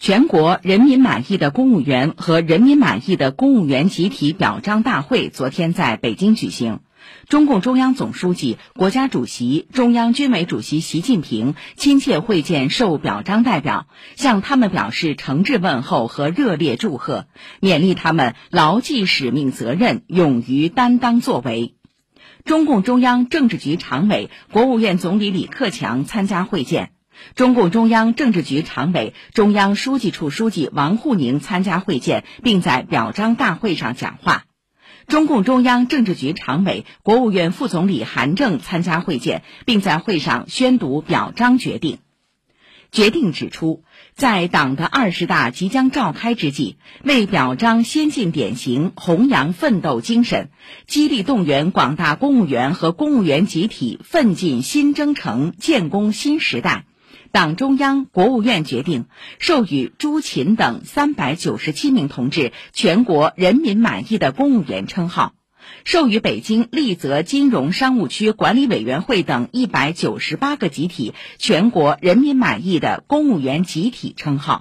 全国人民满意的公务员和人民满意的公务员集体表彰大会昨天在北京举行。中共中央总书记、国家主席、中央军委主席习近平亲切会见受表彰代表，向他们表示诚挚问候和热烈祝贺，勉励他们牢记使命责任，勇于担当作为。中共中央政治局常委、国务院总理李克强参加会见，中共中央政治局常委、中央书记处书记王沪宁参加会见，并在表彰大会上讲话。中共中央政治局常委、国务院副总理韩正参加会见，并在会上宣读表彰决定。决定指出，在党的二十大即将召开之际，为表彰先进典型、弘扬奋斗精神，激励动员广大公务员和公务员集体奋进新征程、建功新时代，党中央、国务院决定授予朱勤等三百九十七名同志全国人民满意的公务员称号。授予北京丽泽金融商务区管理委员会等一百九十八个集体全国人民满意的公务员集体称号。